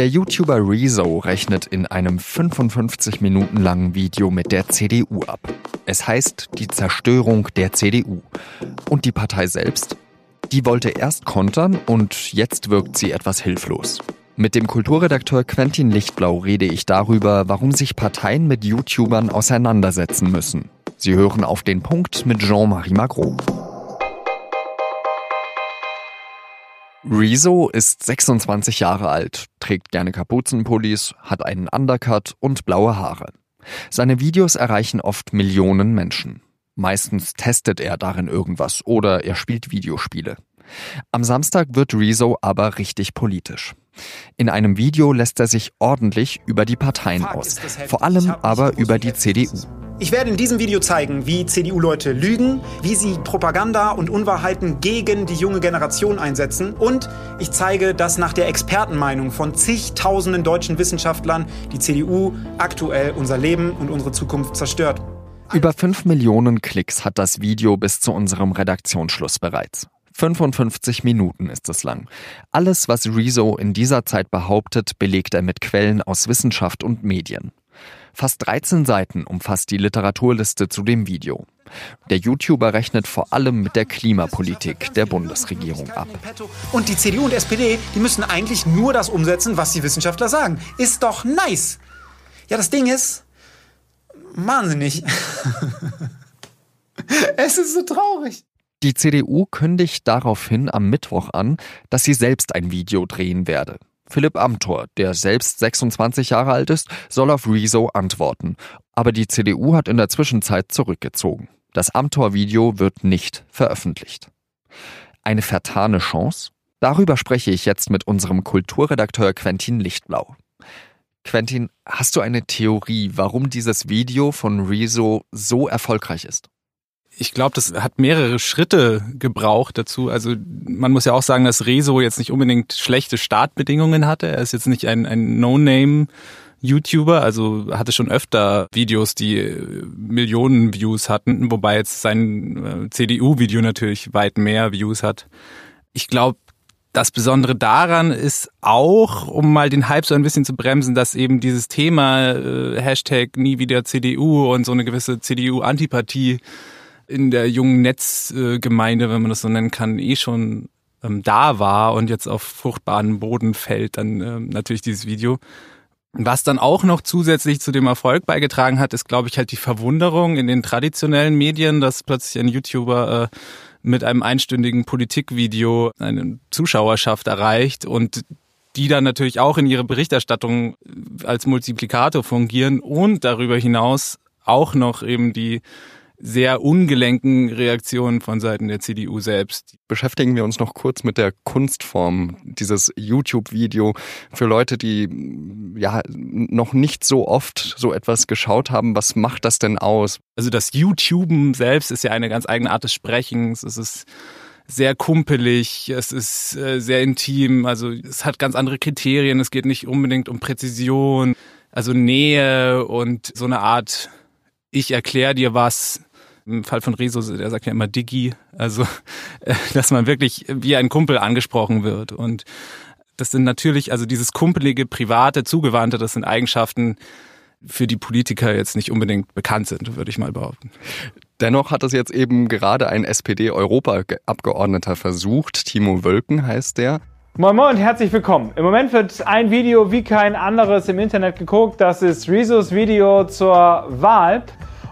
Der YouTuber Rezo rechnet in einem 55 Minuten langen Video mit der CDU ab. Es heißt die Zerstörung der CDU. Und die Partei selbst? Die wollte erst kontern und jetzt wirkt sie etwas hilflos. Mit dem Kulturredakteur Quentin Lichtblau rede ich darüber, warum sich Parteien mit YouTubern auseinandersetzen müssen. Sie hören auf den Punkt mit Jean-Marie Magro. Rezo ist 26 Jahre alt, trägt gerne Kapuzenpullis, hat einen Undercut und blaue Haare. Seine Videos erreichen oft Millionen Menschen. Meistens testet er darin irgendwas oder er spielt Videospiele. Am Samstag wird Rezo aber richtig politisch. In einem Video lässt er sich ordentlich über die Parteien aus, vor allem aber über die CDU. Ich werde in diesem Video zeigen, wie CDU-Leute lügen, wie sie Propaganda und Unwahrheiten gegen die junge Generation einsetzen und ich zeige, dass nach der Expertenmeinung von zigtausenden deutschen Wissenschaftlern die CDU aktuell unser Leben und unsere Zukunft zerstört. Über 5 Millionen Klicks hat das Video bis zu unserem Redaktionsschluss bereits. 55 Minuten ist es lang. Alles, was Rezo in dieser Zeit behauptet, belegt er mit Quellen aus Wissenschaft und Medien. Fast 13 Seiten umfasst die Literaturliste zu dem Video. Der YouTuber rechnet vor allem mit der Klimapolitik der Bundesregierung ab. Und die CDU und SPD, die müssen eigentlich nur das umsetzen, was die Wissenschaftler sagen. Ist doch nice. Ja, das Ding ist wahnsinnig. es ist so traurig. Die CDU kündigt daraufhin am Mittwoch an, dass sie selbst ein Video drehen werde. Philipp Amthor, der selbst 26 Jahre alt ist, soll auf Rezo antworten. Aber die CDU hat in der Zwischenzeit zurückgezogen. Das Amthor-Video wird nicht veröffentlicht. Eine vertane Chance? Darüber spreche ich jetzt mit unserem Kulturredakteur Quentin Lichtblau. Quentin, hast du eine Theorie, warum dieses Video von Rezo so erfolgreich ist? Ich glaube, das hat mehrere Schritte gebraucht dazu. Also man muss ja auch sagen, dass Rezo jetzt nicht unbedingt schlechte Startbedingungen hatte. Er ist jetzt nicht ein, ein No-Name. YouTuber, also hatte schon öfter Videos, die äh, Millionen Views hatten, wobei jetzt sein äh, CDU-Video natürlich weit mehr Views hat. Ich glaube, das Besondere daran ist auch, um mal den Hype so ein bisschen zu bremsen, dass eben dieses Thema äh, Hashtag nie wieder CDU und so eine gewisse CDU-Antipathie in der jungen Netzgemeinde, wenn man das so nennen kann, eh schon ähm, da war und jetzt auf fruchtbaren Boden fällt, dann ähm, natürlich dieses Video. Was dann auch noch zusätzlich zu dem Erfolg beigetragen hat, ist, glaube ich, halt die Verwunderung in den traditionellen Medien, dass plötzlich ein YouTuber äh, mit einem einstündigen Politikvideo eine Zuschauerschaft erreicht und die dann natürlich auch in ihre Berichterstattung als Multiplikator fungieren und darüber hinaus auch noch eben die sehr ungelenken Reaktionen von Seiten der CDU selbst. Beschäftigen wir uns noch kurz mit der Kunstform dieses YouTube-Video für Leute, die ja noch nicht so oft so etwas geschaut haben. Was macht das denn aus? Also das YouTuben selbst ist ja eine ganz eigene Art des Sprechens. Es ist sehr kumpelig, es ist äh, sehr intim, also es hat ganz andere Kriterien, es geht nicht unbedingt um Präzision, also Nähe und so eine Art ich erkläre dir was im Fall von Rezo, der sagt ja immer Diggi, also dass man wirklich wie ein Kumpel angesprochen wird. Und das sind natürlich, also dieses kumpelige, private, zugewandte, das sind Eigenschaften, für die Politiker jetzt nicht unbedingt bekannt sind, würde ich mal behaupten. Dennoch hat es jetzt eben gerade ein SPD-Europaabgeordneter versucht. Timo Wölken heißt der. Moin Moin und herzlich willkommen. Im Moment wird ein Video wie kein anderes im Internet geguckt. Das ist Rezos Video zur Wahl.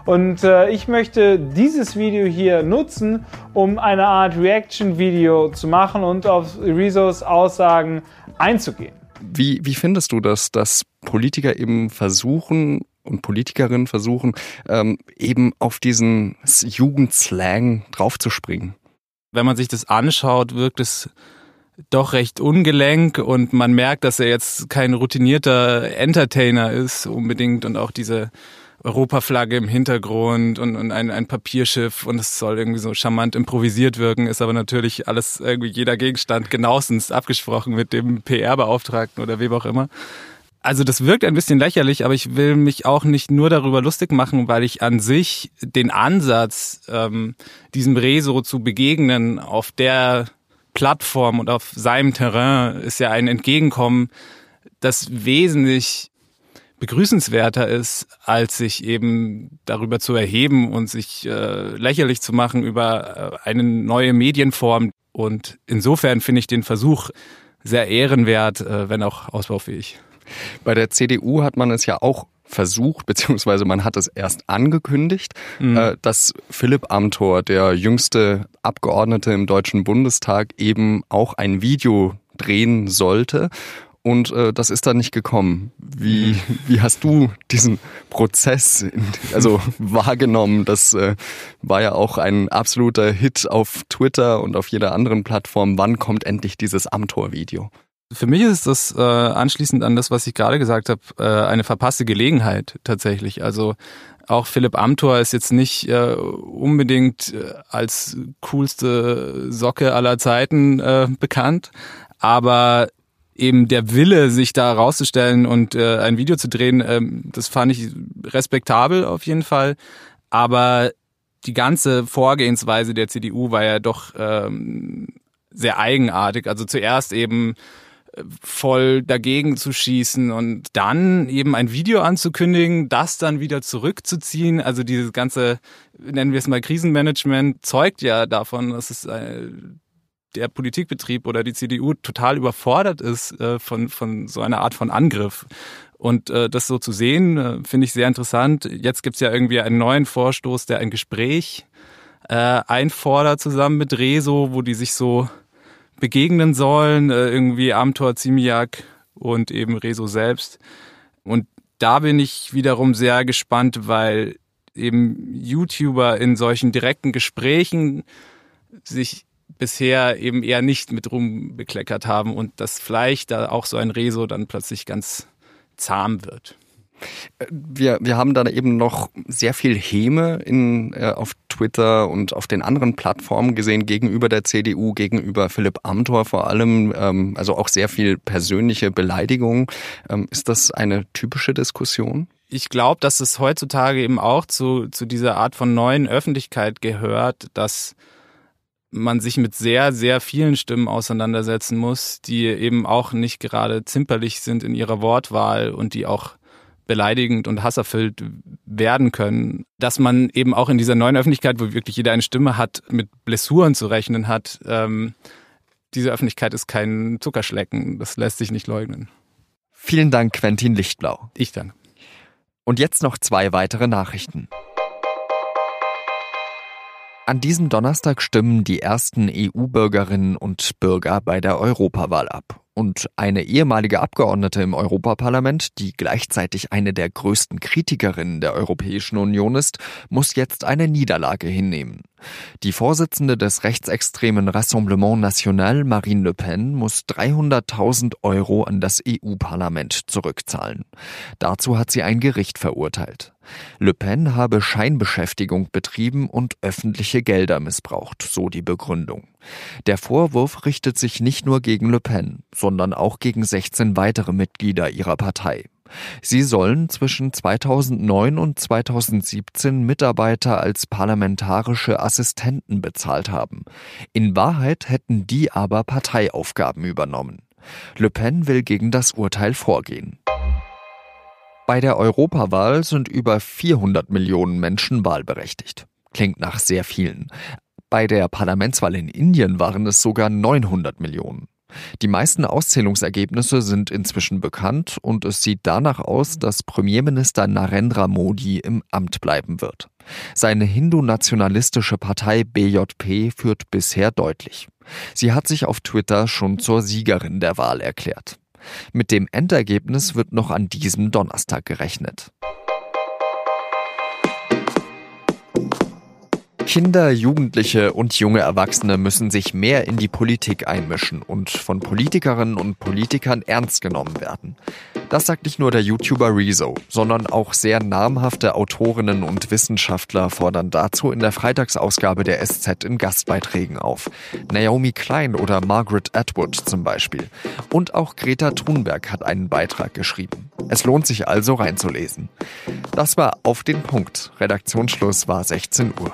Und äh, ich möchte dieses Video hier nutzen, um eine Art Reaction-Video zu machen und auf Rezos Aussagen einzugehen. Wie, wie findest du das, dass Politiker eben versuchen und Politikerinnen versuchen, ähm, eben auf diesen Jugendslang draufzuspringen? Wenn man sich das anschaut, wirkt es doch recht ungelenk und man merkt, dass er jetzt kein routinierter Entertainer ist unbedingt und auch diese Europaflagge im Hintergrund und, und ein, ein Papierschiff und es soll irgendwie so charmant improvisiert wirken, ist aber natürlich alles irgendwie jeder Gegenstand genauestens abgesprochen mit dem PR-Beauftragten oder wem auch immer. Also das wirkt ein bisschen lächerlich, aber ich will mich auch nicht nur darüber lustig machen, weil ich an sich den Ansatz, ähm, diesem Rezo zu begegnen auf der Plattform und auf seinem Terrain ist ja ein Entgegenkommen, das wesentlich begrüßenswerter ist, als sich eben darüber zu erheben und sich äh, lächerlich zu machen über äh, eine neue Medienform. Und insofern finde ich den Versuch sehr ehrenwert, äh, wenn auch ausbaufähig. Bei der CDU hat man es ja auch versucht, beziehungsweise man hat es erst angekündigt, mhm. äh, dass Philipp Amthor, der jüngste Abgeordnete im Deutschen Bundestag, eben auch ein Video drehen sollte. Und äh, das ist dann nicht gekommen. Wie, mhm. wie hast du diesen Prozess also wahrgenommen? Das äh, war ja auch ein absoluter Hit auf Twitter und auf jeder anderen Plattform. Wann kommt endlich dieses Amtor-Video? Für mich ist das äh, anschließend an das, was ich gerade gesagt habe, äh, eine verpasste Gelegenheit tatsächlich. Also auch Philipp Amthor ist jetzt nicht äh, unbedingt äh, als coolste Socke aller Zeiten äh, bekannt, aber eben der Wille, sich da rauszustellen und äh, ein Video zu drehen, äh, das fand ich respektabel auf jeden Fall. Aber die ganze Vorgehensweise der CDU war ja doch ähm, sehr eigenartig. Also zuerst eben äh, voll dagegen zu schießen und dann eben ein Video anzukündigen, das dann wieder zurückzuziehen. Also dieses ganze, nennen wir es mal Krisenmanagement, zeugt ja davon, dass es äh, der Politikbetrieb oder die CDU total überfordert ist äh, von, von so einer Art von Angriff. Und äh, das so zu sehen, äh, finde ich sehr interessant. Jetzt gibt's ja irgendwie einen neuen Vorstoß, der ein Gespräch äh, einfordert zusammen mit Rezo, wo die sich so begegnen sollen, äh, irgendwie Amtor Zimiak und eben Rezo selbst. Und da bin ich wiederum sehr gespannt, weil eben YouTuber in solchen direkten Gesprächen sich bisher eben eher nicht mit rumbekleckert haben und dass vielleicht da auch so ein Rezo dann plötzlich ganz zahm wird. Wir, wir haben da eben noch sehr viel Häme in, äh, auf Twitter und auf den anderen Plattformen gesehen gegenüber der CDU, gegenüber Philipp Amthor vor allem, ähm, also auch sehr viel persönliche Beleidigung. Ähm, ist das eine typische Diskussion? Ich glaube, dass es heutzutage eben auch zu, zu dieser Art von neuen Öffentlichkeit gehört, dass man sich mit sehr, sehr vielen Stimmen auseinandersetzen muss, die eben auch nicht gerade zimperlich sind in ihrer Wortwahl und die auch beleidigend und hasserfüllt werden können, dass man eben auch in dieser neuen Öffentlichkeit, wo wirklich jeder eine Stimme hat, mit Blessuren zu rechnen hat. Ähm, diese Öffentlichkeit ist kein Zuckerschlecken, das lässt sich nicht leugnen. Vielen Dank, Quentin Lichtblau. Ich danke. Und jetzt noch zwei weitere Nachrichten. An diesem Donnerstag stimmen die ersten EU-Bürgerinnen und Bürger bei der Europawahl ab. Und eine ehemalige Abgeordnete im Europaparlament, die gleichzeitig eine der größten Kritikerinnen der Europäischen Union ist, muss jetzt eine Niederlage hinnehmen. Die Vorsitzende des rechtsextremen Rassemblement National, Marine Le Pen, muss 300.000 Euro an das EU-Parlament zurückzahlen. Dazu hat sie ein Gericht verurteilt. Le Pen habe Scheinbeschäftigung betrieben und öffentliche Gelder missbraucht, so die Begründung. Der Vorwurf richtet sich nicht nur gegen Le Pen, sondern auch gegen 16 weitere Mitglieder ihrer Partei. Sie sollen zwischen 2009 und 2017 Mitarbeiter als parlamentarische Assistenten bezahlt haben. In Wahrheit hätten die aber Parteiaufgaben übernommen. Le Pen will gegen das Urteil vorgehen. Bei der Europawahl sind über 400 Millionen Menschen wahlberechtigt. Klingt nach sehr vielen. Bei der Parlamentswahl in Indien waren es sogar 900 Millionen. Die meisten Auszählungsergebnisse sind inzwischen bekannt und es sieht danach aus, dass Premierminister Narendra Modi im Amt bleiben wird. Seine hindu-nationalistische Partei BJP führt bisher deutlich. Sie hat sich auf Twitter schon zur Siegerin der Wahl erklärt. Mit dem Endergebnis wird noch an diesem Donnerstag gerechnet. Kinder, Jugendliche und junge Erwachsene müssen sich mehr in die Politik einmischen und von Politikerinnen und Politikern ernst genommen werden. Das sagt nicht nur der YouTuber Rezo, sondern auch sehr namhafte Autorinnen und Wissenschaftler fordern dazu in der Freitagsausgabe der SZ in Gastbeiträgen auf. Naomi Klein oder Margaret Atwood zum Beispiel. Und auch Greta Thunberg hat einen Beitrag geschrieben. Es lohnt sich also reinzulesen. Das war auf den Punkt. Redaktionsschluss war 16 Uhr.